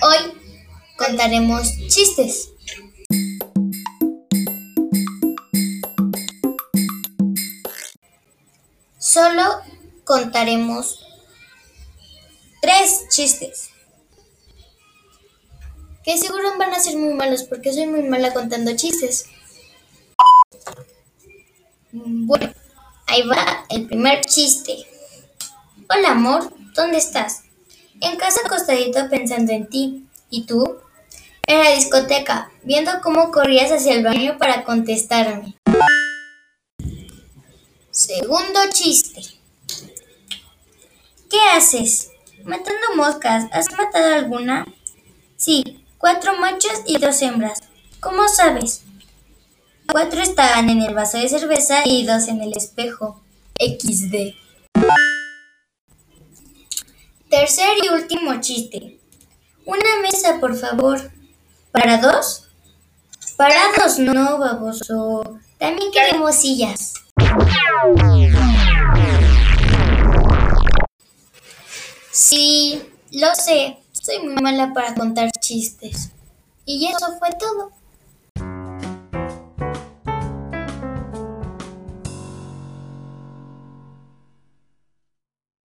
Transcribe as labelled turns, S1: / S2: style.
S1: Hoy contaremos chistes. Solo contaremos tres chistes. Que seguro van a ser muy malos porque soy muy mala contando chistes. Bueno, ahí va el primer chiste. Hola amor, ¿dónde estás? En casa acostadito pensando en ti. ¿Y tú? En la discoteca, viendo cómo corrías hacia el baño para contestarme. Segundo chiste. ¿Qué haces? Matando moscas. ¿Has matado alguna? Sí, cuatro machos y dos hembras. ¿Cómo sabes? Cuatro estaban en el vaso de cerveza y dos en el espejo. XD. Tercer y último chiste. Una mesa, por favor. ¿Para dos? Para dos no, baboso. También queremos sillas. Sí, lo sé. Soy muy mala para contar chistes. Y eso fue todo.